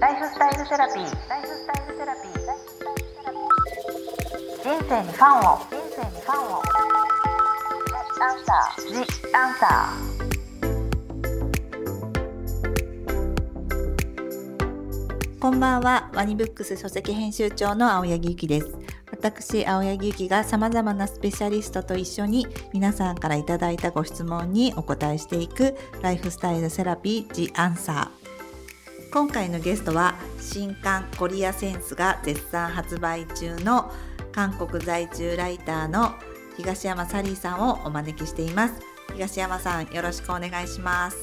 ライフスタイルセラピー。ライフスタイルセラピー。人生にファンを。人生にファンを。アンサー。ジアンサー。こんばんは、ワニブックス書籍編集長の青柳ゆきです。私、青柳ゆきが様々なスペシャリストと一緒に皆さんからいただいたご質問にお答えしていくライフスタイルセラピー The Answer。今回のゲストは新刊コリアセンスが絶賛発売中の韓国在住ライターの東山サリーさんをお招きしています。東山さん、よろしくお願いします。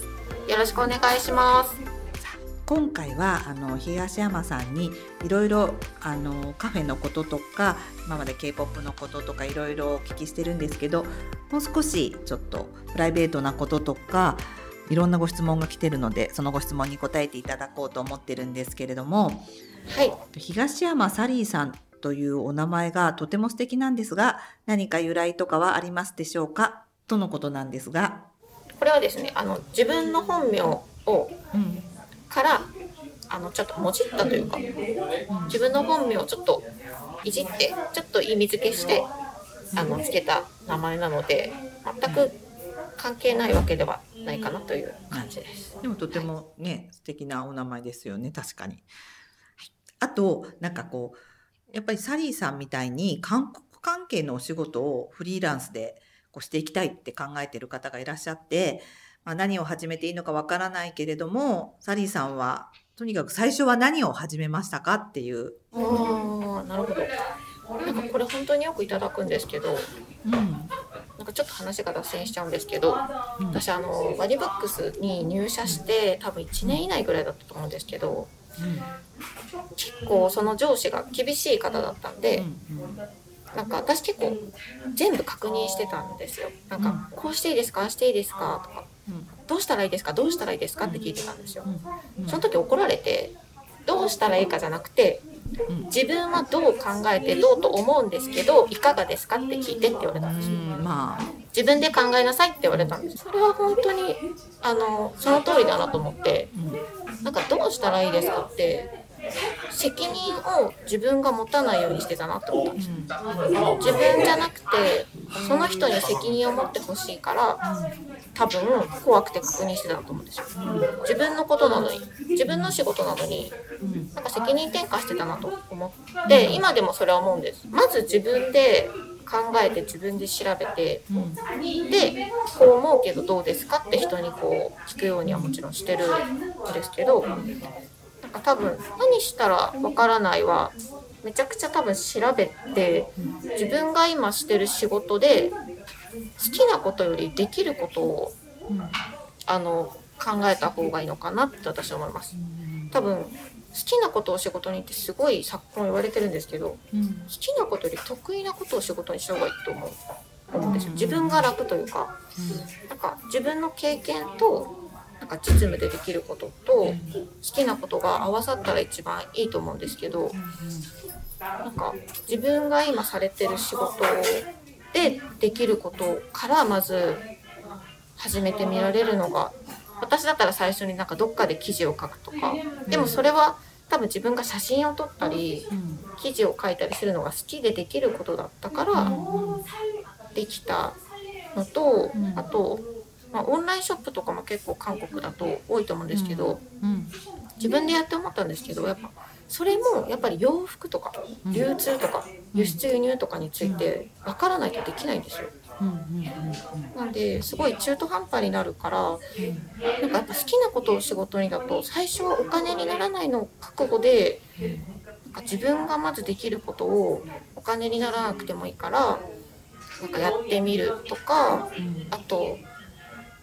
よろしくお願いします。今回はあの東山さんにいろいろあのカフェのこととか今まで K-POP のこととかいろいろお聞きしてるんですけどもう少しちょっとプライベートなこととかいろんなご質問が来てるのでそのご質問に答えていただこうと思ってるんですけれども、はい、東山サリーさんというお名前がとても素敵なんですが何か由来とかはありますでしょうか？とのことなんですが。これはですねあの自分の本名を、うん。からあのちょっともじったというか自分の本名をちょっといじってちょっと意味付けしてあのつけた名前なので全く関係ないわけではないかなという感じです。でもとてもね、はい、素敵なお名前ですよね確かに。あとなんかこうやっぱりサリーさんみたいに韓国関係のお仕事をフリーランスでこうしていきたいって考えてる方がいらっしゃってまあ、何を始めていいのかわからないけれどもサリーさんはとにかく最初は何を始めましたかっていう。あなるほどなんかこれ本当によくいただくんですけど、うん、なんかちょっと話が脱線しちゃうんですけど、うん、私あのワニブックスに入社して多分1年以内ぐらいだったと思うんですけど、うん、結構その上司が厳しい方だったんで、なんか私結構全部確認してたんですよ。なんかこうしていいですか？していいですか？とかどうしたらいいですか？どうしたらいいですか？って聞いてたんですよ。その時怒られてどうしたらいいかじゃなくて自分はどう考えてどうと思うんですけどいかがですかって聞いてって言われたんですよ。まあ、自分で考えなさいって言われたんです。それは本当にあのその通りだなと思ってなんかどうしたらいいですかって責任を自分が持たないようにしてたなって思った。んです、自分じゃなくてその人に責任を持ってほしいから多分怖くて確認してたと思うんですよ。自分のことなのに自分の仕事なのになんか責任転嫁してたなと思って今でもそれは思うんです。まず自分で考えて自分で調べて、でこう思うけどどうですかって人にこう聞くようにはもちろんしてるんですけど多分何したらわからないはめちゃくちゃ多分調べて自分が今してる仕事で好きなことよりできることを、あの考えた方がいいのかなって私は思います。多分好きなことを仕事にってすごい昨今言われてるんですけど、好きなことより得意なことを仕事にした方がいいと思う思うんですよ自分が楽というか、なんか自分の経験となんか実務でできることと好きなことが合わさったら一番いいと思うんですけどなんか自分が今されてる仕事でできることからまず始めてみられるのが私だったら最初になんかどっかで記事を書くとかでもそれは多分自分が写真を撮ったり記事を書いたりするのが好きでできることだったからできたのとあとまあ、オンラインショップとかも結構韓国だと多いと思うんですけど、うんうん、自分でやって思ったんですけどやっぱそれもやっぱり洋服とか流通とか輸出輸入とかについて分からないとできないんですよ。なんですごい中途半端になるからなんかやっぱ好きなことを仕事にだと最初はお金にならないのを覚悟でなんか自分がまずできることをお金にならなくてもいいからなんかやってみるとかあと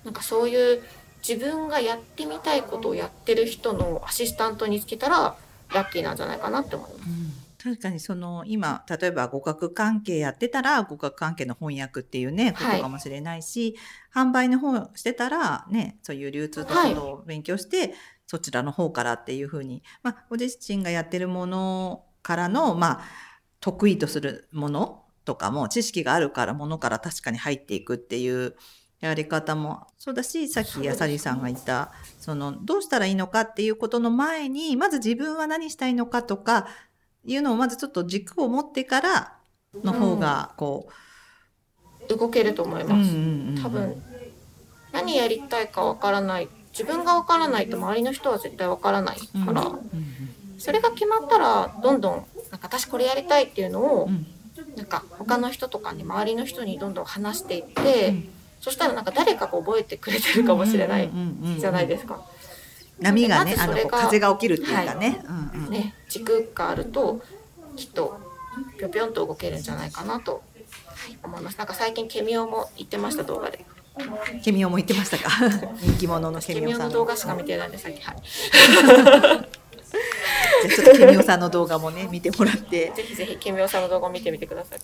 なんかそういう自分がやってみたいことをやってる人のアシスタントにつけたらラッキーなんじゃないかなって思います。うん確かにその今例えば語学関係やってたら語学関係の翻訳っていうねことかもしれないし、はい、販売の方してたらねそういう流通とかを勉強して、はい、そちらの方からっていうふうに、まあ、ご自身がやってるものからの、まあ、得意とするものとかも知識があるからものから確かに入っていくっていうやり方も。そうだしさっきやさりさんが言ったそのどうしたらいいのかっていうことの前にまず自分は何したいのかとかいうのをまずちょっと軸を持ってからの方がこう、動けると思います、多分何やりたいかわからない。自分がわからないと周りの人は絶対わからないから、それが決まったらどんどんなんか私これやりたいっていうのを、なんか他の人とかに周りの人にどんどん話していって、そしたらなんか誰かが覚えてくれてるかもしれないじゃないですか。波がね、あの風が起きるっていうかね、はいうんうん、ね軸があるときっとぴょぴょんと動けるんじゃないかなと、思います。なんか最近ケミオも言ってました動画で。ケミオも言ってましたか？人気者のケミオさん。の動画しか見てないんで最近。はい。ちょっとケミオさんの動画もね見てもらって。ぜひぜひケミオさんの動画を見てみてください。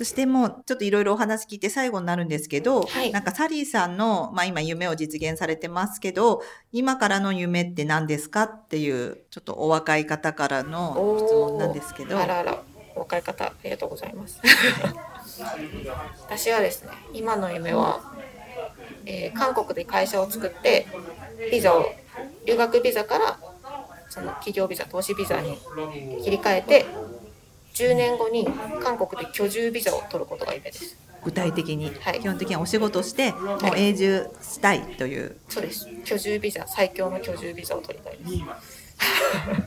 そしてもうちょっといろいろお話聞いて最後になるんですけど、はい、なんかサリーさんの、まあ今夢を実現されてますけど、今からの夢って何ですかっていう、ちょっとお若い方からの質問なんですけど。あらあら、お若い方、ありがとうございます。私はですね、今の夢は、えー、韓国で会社を作って、ビザを、留学ビザからその企業ビザ投資ビザに切り替えて10年後に韓国で居住ビザを取ることが夢です。具体的に、はい、基本的にはお仕事してもう永住したいという、はい、そうです。居住ビザ最強の居住ビザを取りたいで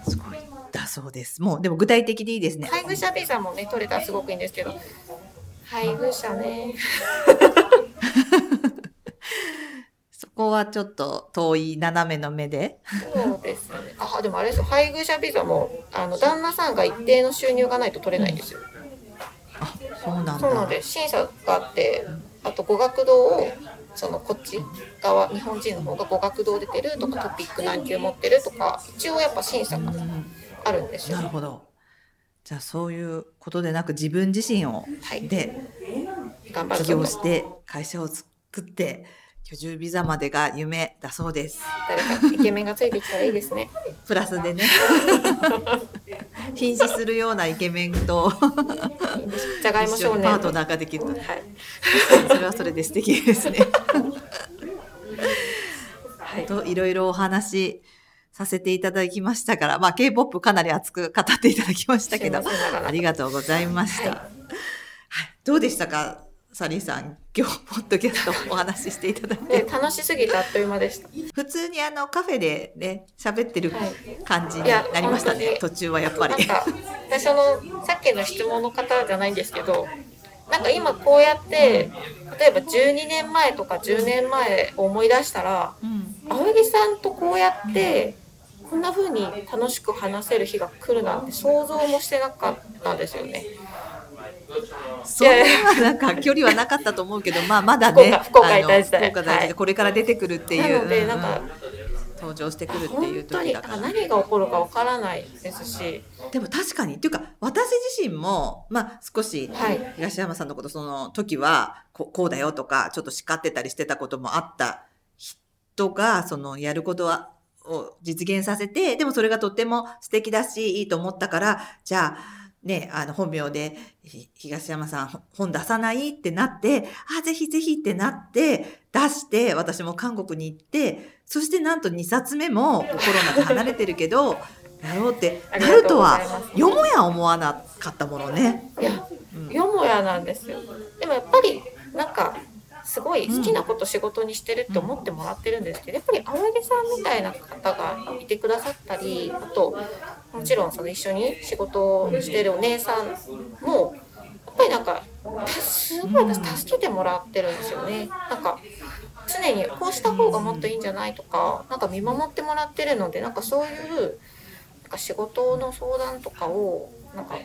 す。すごい。だそうです。もうでも具体的でいいですね。配偶者ビザもね取れたらすごくいいんですけど。配偶者ね こはちょっと遠い斜めの目で。そうですね。あ、でもあれですよ。配偶者ビザも、あの、旦那さんが一定の収入がないと取れないんですよ。あ、そうなんだ。そうなんで、審査があって、あと語学堂を、そのこっち側、日本人の方が語学堂出てるとか、トピック何級持ってるとか、一応やっぱ審査があるんですよ。なるほど。じゃあそういうことでなく自分自身を、はい、で、頑張る起業して会社を作って、居住ビザまでが夢だそうです。誰かイケメンがついてきたらいいですね。プラスでね。瀕死するようなイケメンと。じゃがいも少年。パートナーができると、はい、それはそれで素敵ですね。はい、といろいろお話させていただきましたから、まあ K-POP かなり熱く語っていただきましたけど、ありがとうございました。はい、どうでしたか？サリーさん今日ポッドキャストお話ししていただいて楽しすぎてあっという間でした。普通にあのカフェでね喋ってる感じになりましたね、はい、途中はやっぱり。最初のさっきの質問の方じゃないんですけどなんか今こうやって例えば12年前とか10年前を思い出したら、うん、青柳さんとこうやってこんな風に楽しく話せる日が来るなんて想像もしてなかったんですよね。そんななんか距離はなかったと思うけど、まあまだね、福岡大事大事でこれから出てくるっていう。でなんか、登場してくるっていう時だから。何が起こるかわからないですし。でも確かにっていうか私自身もまあ少し東山さんのことその時はここうだよとかちょっと叱ってたりしてたこともあった人がそのやることはを実現させてでもそれがとっても素敵だしいいと思ったからじゃあね、あの本名で東山さん本出さないってなって、あ、ぜひぜひってなって出して、私も韓国に行って、そしてなんと2冊目もコロナで離れてるけど、やろうってなるとはよもや思わなかったものね。いや、うん、よもやなんですよ。でもやっぱりなんかすごい好きなこと仕事にしてるって思ってもらってるんですけど、やっぱり青柳さんみたいな方がいてくださったりあともちろんその一緒に仕事をしてるお姉さんもやっぱりなんかすごい私助けてもらってるんですよね。なんか常にこうした方がもっといいんじゃないとかなんか見守ってもらってるのでなんかそういうなんか仕事の相談とかをなんか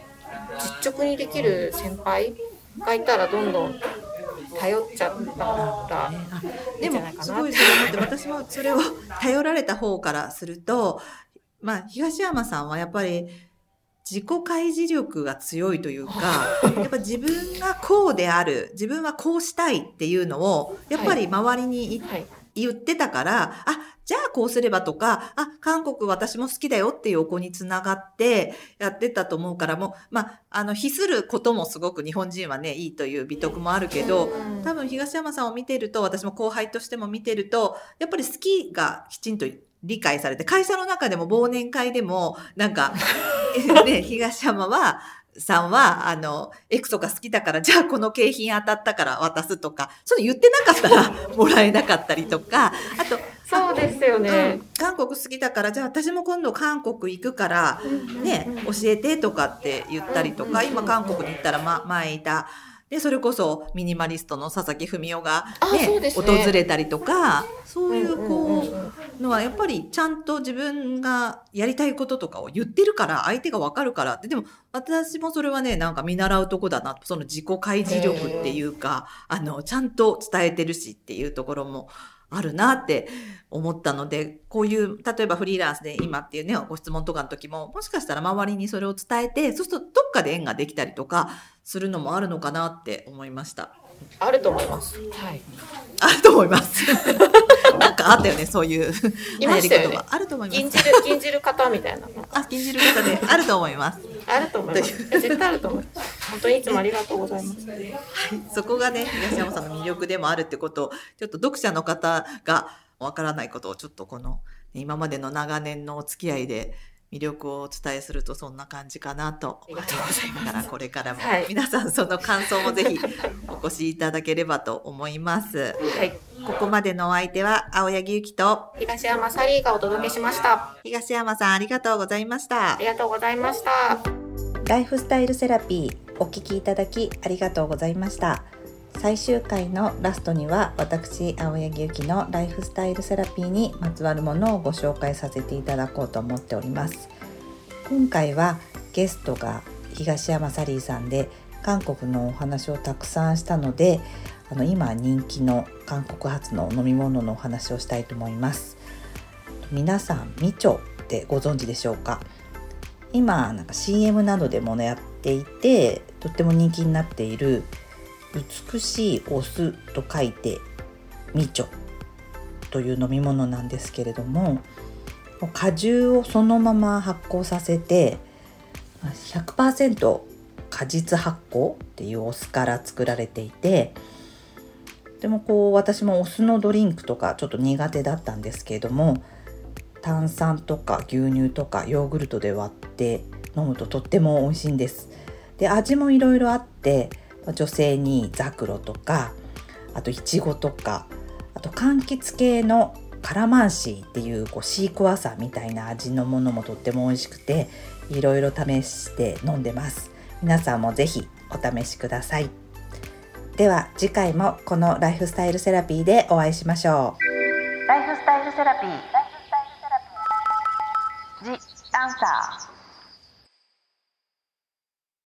実直にできる先輩がいたらどんどん頼っちゃった。らでもすごいそれ思って私もそれを頼られた方からするとまあ東山さんはやっぱり自己開示力が強いというか やっぱ自分がこうである自分はこうしたいっていうのをやっぱり周りに、はい、言ってたからあじゃあこうすればとか、あ、韓国私も好きだよっていうお子につながってやってたと思うからも、まあ、あの、非することもすごく日本人はね、いいという美徳もあるけど、多分東山さんを見てると、私も後輩としても見てると、やっぱり好きがきちんと理解されて、会社の中でも忘年会でも、なんか、ね、東山は、さんは、あの、エクソが好きだから、じゃあこの景品当たったから渡すとか、そういうの言ってなかったらもらえなかったりとか、あと、そうですよね、うん、韓国好きだから、じゃあ私も今度韓国行くから、ね、教えてとかって言ったりとか、今韓国に行ったら、ま、前いた、で、それこそミニマリストの佐々木文夫がね、ね。訪れたりとか、そういうこう、のはやっぱりちゃんと自分がやりたいこととかを言ってるから相手がわかるから。って、でも私もそれはね、なんか見習うとこだな、その自己開示力っていうか、あの、ちゃんと伝えてるしっていうところもあるなって思ったので、こういう、例えばフリーランスで今っていうね、ご質問とかの時も、もしかしたら周りにそれを伝えて、そうするとどっかで縁ができたりとかするのもあるのかなって思いました。あると思います。はい。あると思います。なんかあったよね、そういう 流行り言葉。あると思います。禁じる、禁じる方みたいな。あ、禁じる方で、あると思います。あると思います。絶対あると思います。本当にいつもありがとうございます。はい、そこがね、東山さんの魅力でもあるってことを、ちょっと読者の方がわからないことを、ちょっとこの、今までの長年のお付き合いで、魅力をお伝えするとそんな感じかなとありがとうございます。からこれからも、はい、皆さんその感想もぜひ お越しいただければと思います。はい。ここまでのお相手は青柳ゆきと東山サリーがお届けしました。東山さんありがとうございました。ありがとうございました。ライフスタイルセラピーお聞きいただきありがとうございました。最終回のラストには私青柳ゆきのライフスタイルセラピーにまつわるものをご紹介させていただこうと思っております。今回はゲストが東山サリーさんで韓国のお話をたくさんしたのであの今人気の韓国発の飲み物のお話をしたいと思います。皆さんみちょってご存知でしょうか？今なんか CM などでも、ね、やっていてとっても人気になっている美しいお酢と書いてみちょという飲み物なんですけれども果汁をそのまま発酵させて100%果実発酵っていうお酢から作られていてでもこう私もお酢のドリンクとかちょっと苦手だったんですけれども炭酸とか牛乳とかヨーグルトで割って飲むととっても美味しいんです。で味もいろいろあって女性にザクロとかあといちごとかあと柑橘系のカラマンシーっていうこうシークワーサーみたいな味のものもとっても美味しくていろいろ試して飲んでます。皆さんもぜひお試しください。では次回もこのライフスタイルセラピーでお会いしましょう。ライフスタイルセラピー。The Answer